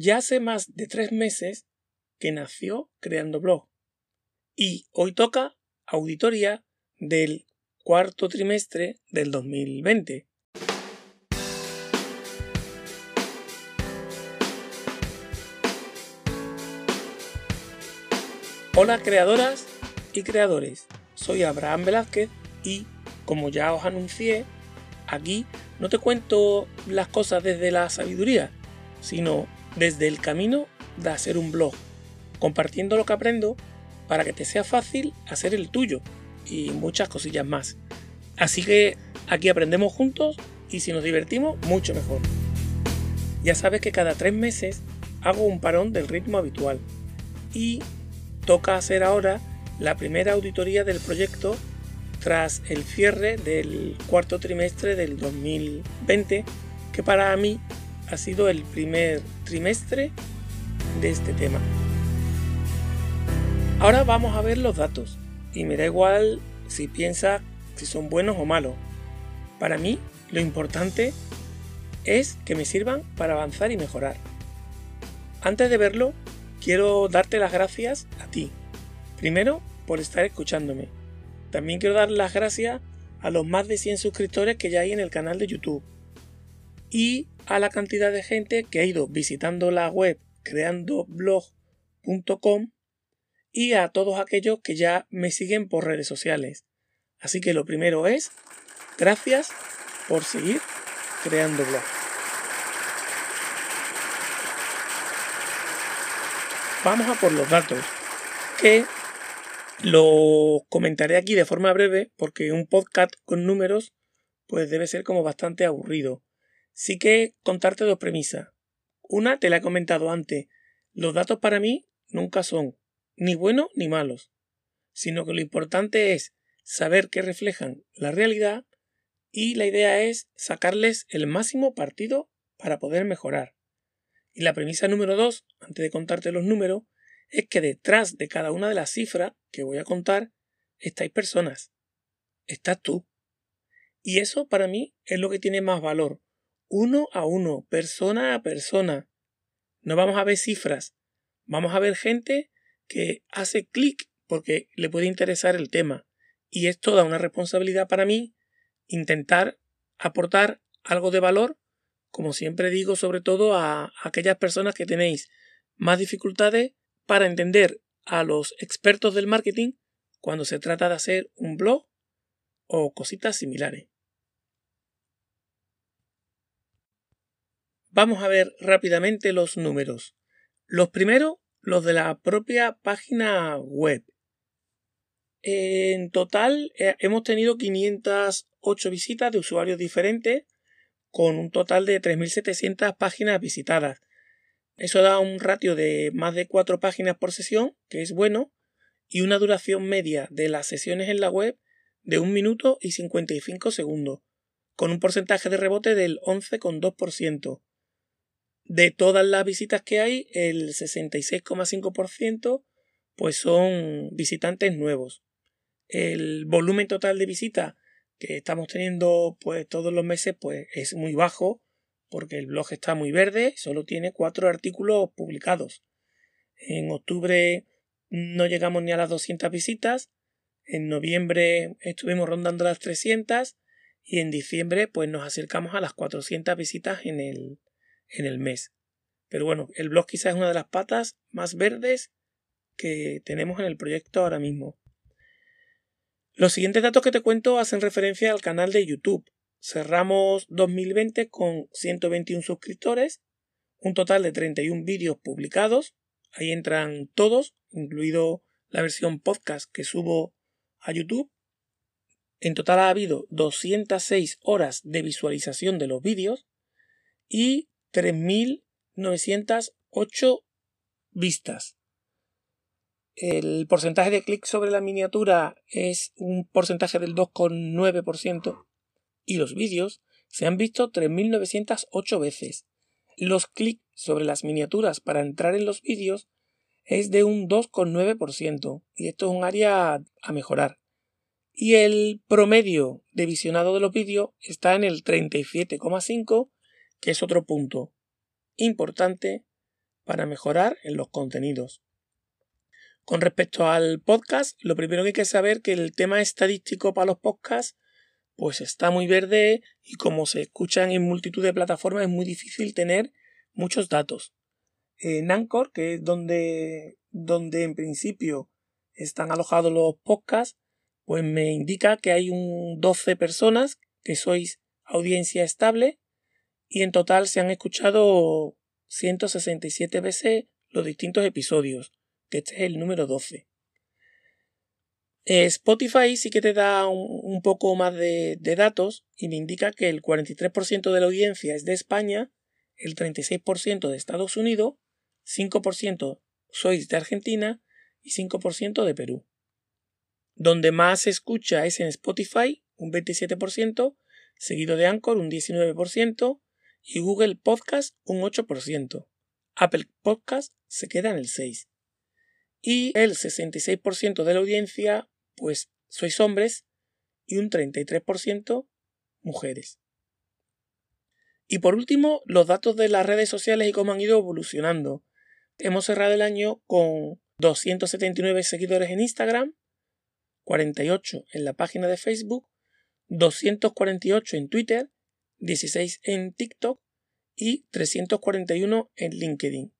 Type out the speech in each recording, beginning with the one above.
Ya hace más de tres meses que nació Creando Blog. Y hoy toca auditoría del cuarto trimestre del 2020. Hola creadoras y creadores, soy Abraham Velázquez y, como ya os anuncié, aquí no te cuento las cosas desde la sabiduría, sino desde el camino de hacer un blog, compartiendo lo que aprendo para que te sea fácil hacer el tuyo y muchas cosillas más. Así que aquí aprendemos juntos y si nos divertimos, mucho mejor. Ya sabes que cada tres meses hago un parón del ritmo habitual y toca hacer ahora la primera auditoría del proyecto tras el cierre del cuarto trimestre del 2020, que para mí ha sido el primer trimestre de este tema. Ahora vamos a ver los datos y me da igual si piensa si son buenos o malos. Para mí lo importante es que me sirvan para avanzar y mejorar. Antes de verlo, quiero darte las gracias a ti. Primero, por estar escuchándome. También quiero dar las gracias a los más de 100 suscriptores que ya hay en el canal de YouTube. Y a la cantidad de gente que ha ido visitando la web creandoblog.com y a todos aquellos que ya me siguen por redes sociales. Así que lo primero es, gracias por seguir creando blog. Vamos a por los datos, que lo comentaré aquí de forma breve porque un podcast con números pues debe ser como bastante aburrido. Sí que contarte dos premisas. Una te la he comentado antes. Los datos para mí nunca son ni buenos ni malos, sino que lo importante es saber que reflejan la realidad y la idea es sacarles el máximo partido para poder mejorar. Y la premisa número dos, antes de contarte los números, es que detrás de cada una de las cifras que voy a contar estáis personas. Estás tú. Y eso para mí es lo que tiene más valor. Uno a uno, persona a persona. No vamos a ver cifras. Vamos a ver gente que hace clic porque le puede interesar el tema. Y es toda una responsabilidad para mí intentar aportar algo de valor, como siempre digo, sobre todo a aquellas personas que tenéis más dificultades para entender a los expertos del marketing cuando se trata de hacer un blog o cositas similares. Vamos a ver rápidamente los números. Los primeros los de la propia página web. En total eh, hemos tenido 508 visitas de usuarios diferentes con un total de 3.700 páginas visitadas. Eso da un ratio de más de 4 páginas por sesión, que es bueno, y una duración media de las sesiones en la web de 1 minuto y 55 segundos, con un porcentaje de rebote del 11,2%. De todas las visitas que hay, el 66,5% pues son visitantes nuevos. El volumen total de visitas que estamos teniendo pues todos los meses pues es muy bajo porque el blog está muy verde, solo tiene cuatro artículos publicados. En octubre no llegamos ni a las 200 visitas, en noviembre estuvimos rondando las 300 y en diciembre pues nos acercamos a las 400 visitas en el, en el mes. Pero bueno, el blog quizás es una de las patas más verdes que tenemos en el proyecto ahora mismo. Los siguientes datos que te cuento hacen referencia al canal de YouTube. Cerramos 2020 con 121 suscriptores, un total de 31 vídeos publicados. Ahí entran todos, incluido la versión podcast que subo a YouTube. En total ha habido 206 horas de visualización de los vídeos y 3.908 vistas. El porcentaje de clics sobre la miniatura es un porcentaje del 2,9% y los vídeos se han visto 3.908 veces. Los clics sobre las miniaturas para entrar en los vídeos es de un 2,9% y esto es un área a mejorar. Y el promedio de visionado de los vídeos está en el 37,5, que es otro punto importante para mejorar en los contenidos. Con respecto al podcast, lo primero que hay que saber que el tema estadístico para los podcasts pues está muy verde y como se escuchan en multitud de plataformas es muy difícil tener muchos datos. En Anchor, que es donde, donde en principio están alojados los podcasts, pues me indica que hay un 12 personas que sois audiencia estable y en total se han escuchado 167 veces los distintos episodios que este es el número 12. Eh, Spotify sí que te da un, poco más de, de, datos y me indica que el 43% de la audiencia es de España, el 36% de Estados Unidos, 5% sois de Argentina y 5% de Perú. Donde más se escucha es en Spotify, un 27%, seguido de Anchor, un 19%, y Google Podcast, un 8%. Apple Podcast se queda en el 6% y el 66% de la audiencia pues sois hombres y un 33% mujeres. Y por último, los datos de las redes sociales y cómo han ido evolucionando. Hemos cerrado el año con 279 seguidores en Instagram, 48 en la página de Facebook, 248 en Twitter, 16 en TikTok y 341 en LinkedIn.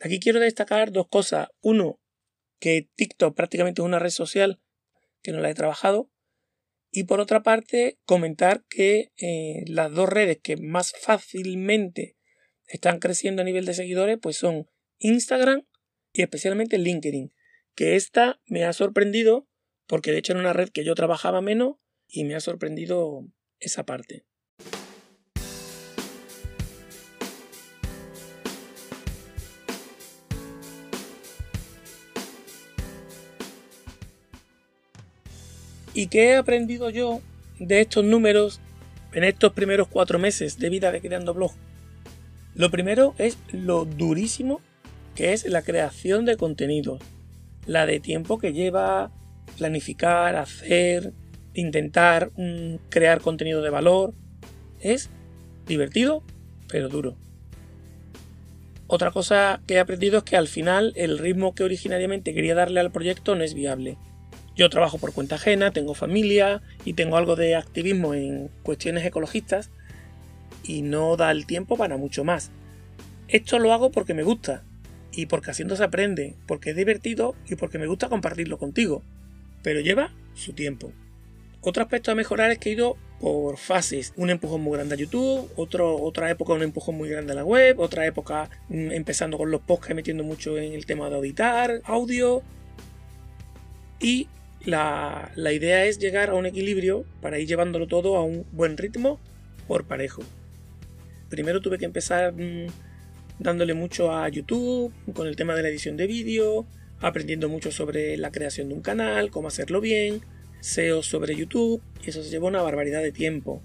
Aquí quiero destacar dos cosas. Uno, que TikTok prácticamente es una red social que no la he trabajado. Y por otra parte, comentar que eh, las dos redes que más fácilmente están creciendo a nivel de seguidores, pues son Instagram y especialmente LinkedIn. Que esta me ha sorprendido porque de hecho era una red que yo trabajaba menos y me ha sorprendido esa parte. ¿Y qué he aprendido yo de estos números en estos primeros cuatro meses de vida de Creando Blog? Lo primero es lo durísimo que es la creación de contenido, la de tiempo que lleva planificar, hacer, intentar mm, crear contenido de valor. Es divertido, pero duro. Otra cosa que he aprendido es que al final el ritmo que originariamente quería darle al proyecto no es viable. Yo trabajo por cuenta ajena, tengo familia y tengo algo de activismo en cuestiones ecologistas y no da el tiempo para mucho más. Esto lo hago porque me gusta y porque haciendo se aprende, porque es divertido y porque me gusta compartirlo contigo, pero lleva su tiempo. Otro aspecto a mejorar es que he ido por fases. Un empujón muy grande a YouTube, otra época un empujón muy grande a la web, otra época mm, empezando con los podcasts metiendo mucho en el tema de auditar, audio. Y la, idea es llegar a un equilibrio para ir llevándolo todo a un buen ritmo por parejo. Primero tuve que empezar mm, dándole mucho a YouTube con el tema de la edición de vídeo, aprendiendo mucho sobre la creación de un canal, cómo hacerlo bien, SEO sobre YouTube, y eso se llevó una barbaridad de tiempo.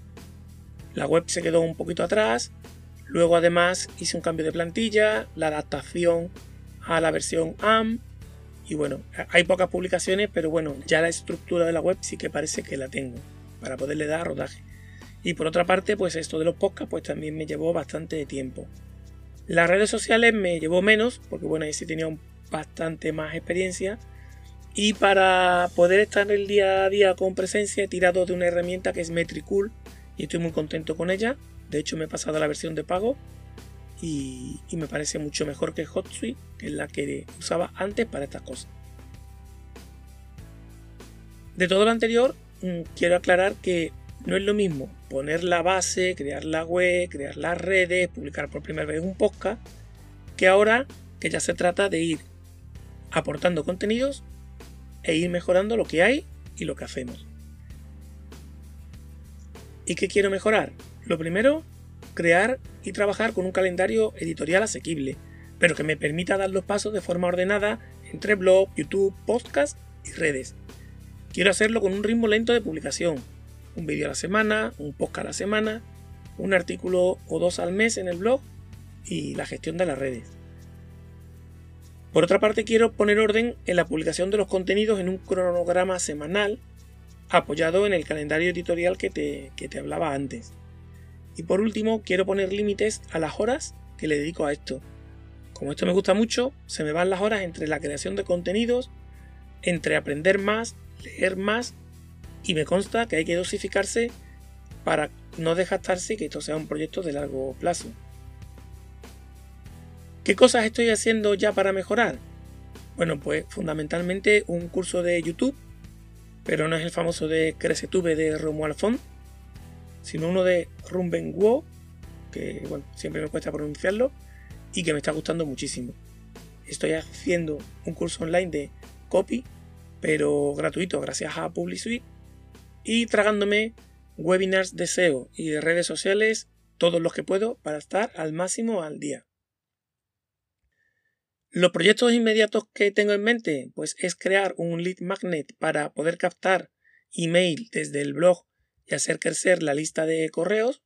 La web se quedó un poquito atrás, luego además hice un cambio de plantilla, la adaptación a la versión AM, y bueno, hay pocas publicaciones, pero bueno, ya la estructura de la web sí que parece que la tengo para poderle dar rodaje. Y por otra parte, pues esto de los podcasts, pues también me llevó bastante tiempo. Las redes sociales me llevó menos, porque bueno, ahí sí tenía bastante más experiencia. Y para poder estar el día a día con presencia, he tirado de una herramienta que es Metricool y estoy muy contento con ella. De hecho, me he pasado a la versión de pago y, me parece mucho mejor que HotSuite, que es la que usaba antes para estas cosas. De todo lo anterior, mm, quiero aclarar que no es lo mismo poner la base, crear la web, crear las redes, publicar por primera vez un podcast, que ahora que ya se trata de ir aportando contenidos e ir mejorando lo que hay y lo que hacemos. ¿Y qué quiero mejorar? Lo primero, crear trabajar con un calendario editorial asequible, pero que me permita dar los pasos de forma ordenada entre blog, YouTube, podcast y redes. Quiero hacerlo con un ritmo lento de publicación, un vídeo a la semana, un podcast a la semana, un artículo o dos al mes en el blog y la gestión de las redes. Por otra parte, quiero poner orden en la publicación de los contenidos en un cronograma semanal apoyado en el calendario editorial que te, que te hablaba antes. Y por último, quiero poner límites a las horas que le dedico a esto. Como esto me gusta mucho, se me van las horas entre la creación de contenidos, entre aprender más, leer más y me consta que hay que dosificarse para no desgastarse y que esto sea un proyecto de largo plazo. ¿Qué cosas estoy haciendo ya para mejorar? Bueno, pues fundamentalmente un curso de YouTube, pero no es el famoso de CreceTube de Romuald Font, sino uno de Rumben Wo, que bueno, siempre me cuesta pronunciarlo y que me está gustando muchísimo. Estoy haciendo un curso online de copy, pero gratuito gracias a PubliSuite y tragándome webinars de SEO y de redes sociales todos los que puedo para estar al máximo al día. Los proyectos inmediatos que tengo en mente, pues es crear un lead magnet para poder captar email desde el blog y hacer crecer la lista de correos.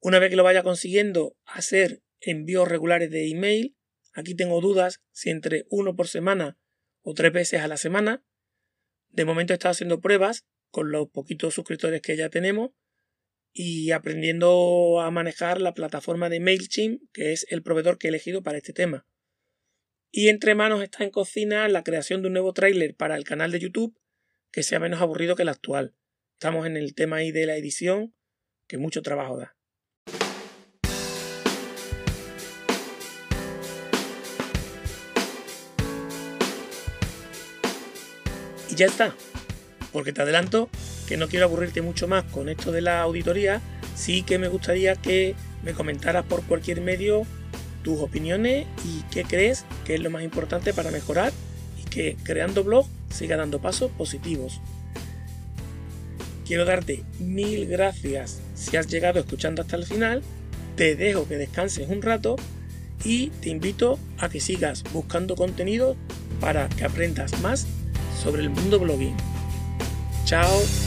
Una vez que lo vaya consiguiendo, hacer envíos regulares de email. Aquí tengo dudas si entre uno por semana o tres veces a la semana. De momento he estado haciendo pruebas con los poquitos suscriptores que ya tenemos y aprendiendo a manejar la plataforma de MailChimp, que es el proveedor que he elegido para este tema. Y entre manos está en cocina la creación de un nuevo tráiler para el canal de YouTube que sea menos aburrido que el actual. Estamos en el tema ahí de la edición, que mucho trabajo da. Y ya está, porque te adelanto que no quiero aburrirte mucho más con esto de la auditoría, sí que me gustaría que me comentaras por cualquier medio tus opiniones y qué crees que es lo más importante para mejorar y que creando blog siga dando pasos positivos. Quiero darte mil gracias si has llegado escuchando hasta el final, te dejo que descanses un rato y te invito a que sigas buscando contenido para que aprendas más sobre el mundo blogging. Chao.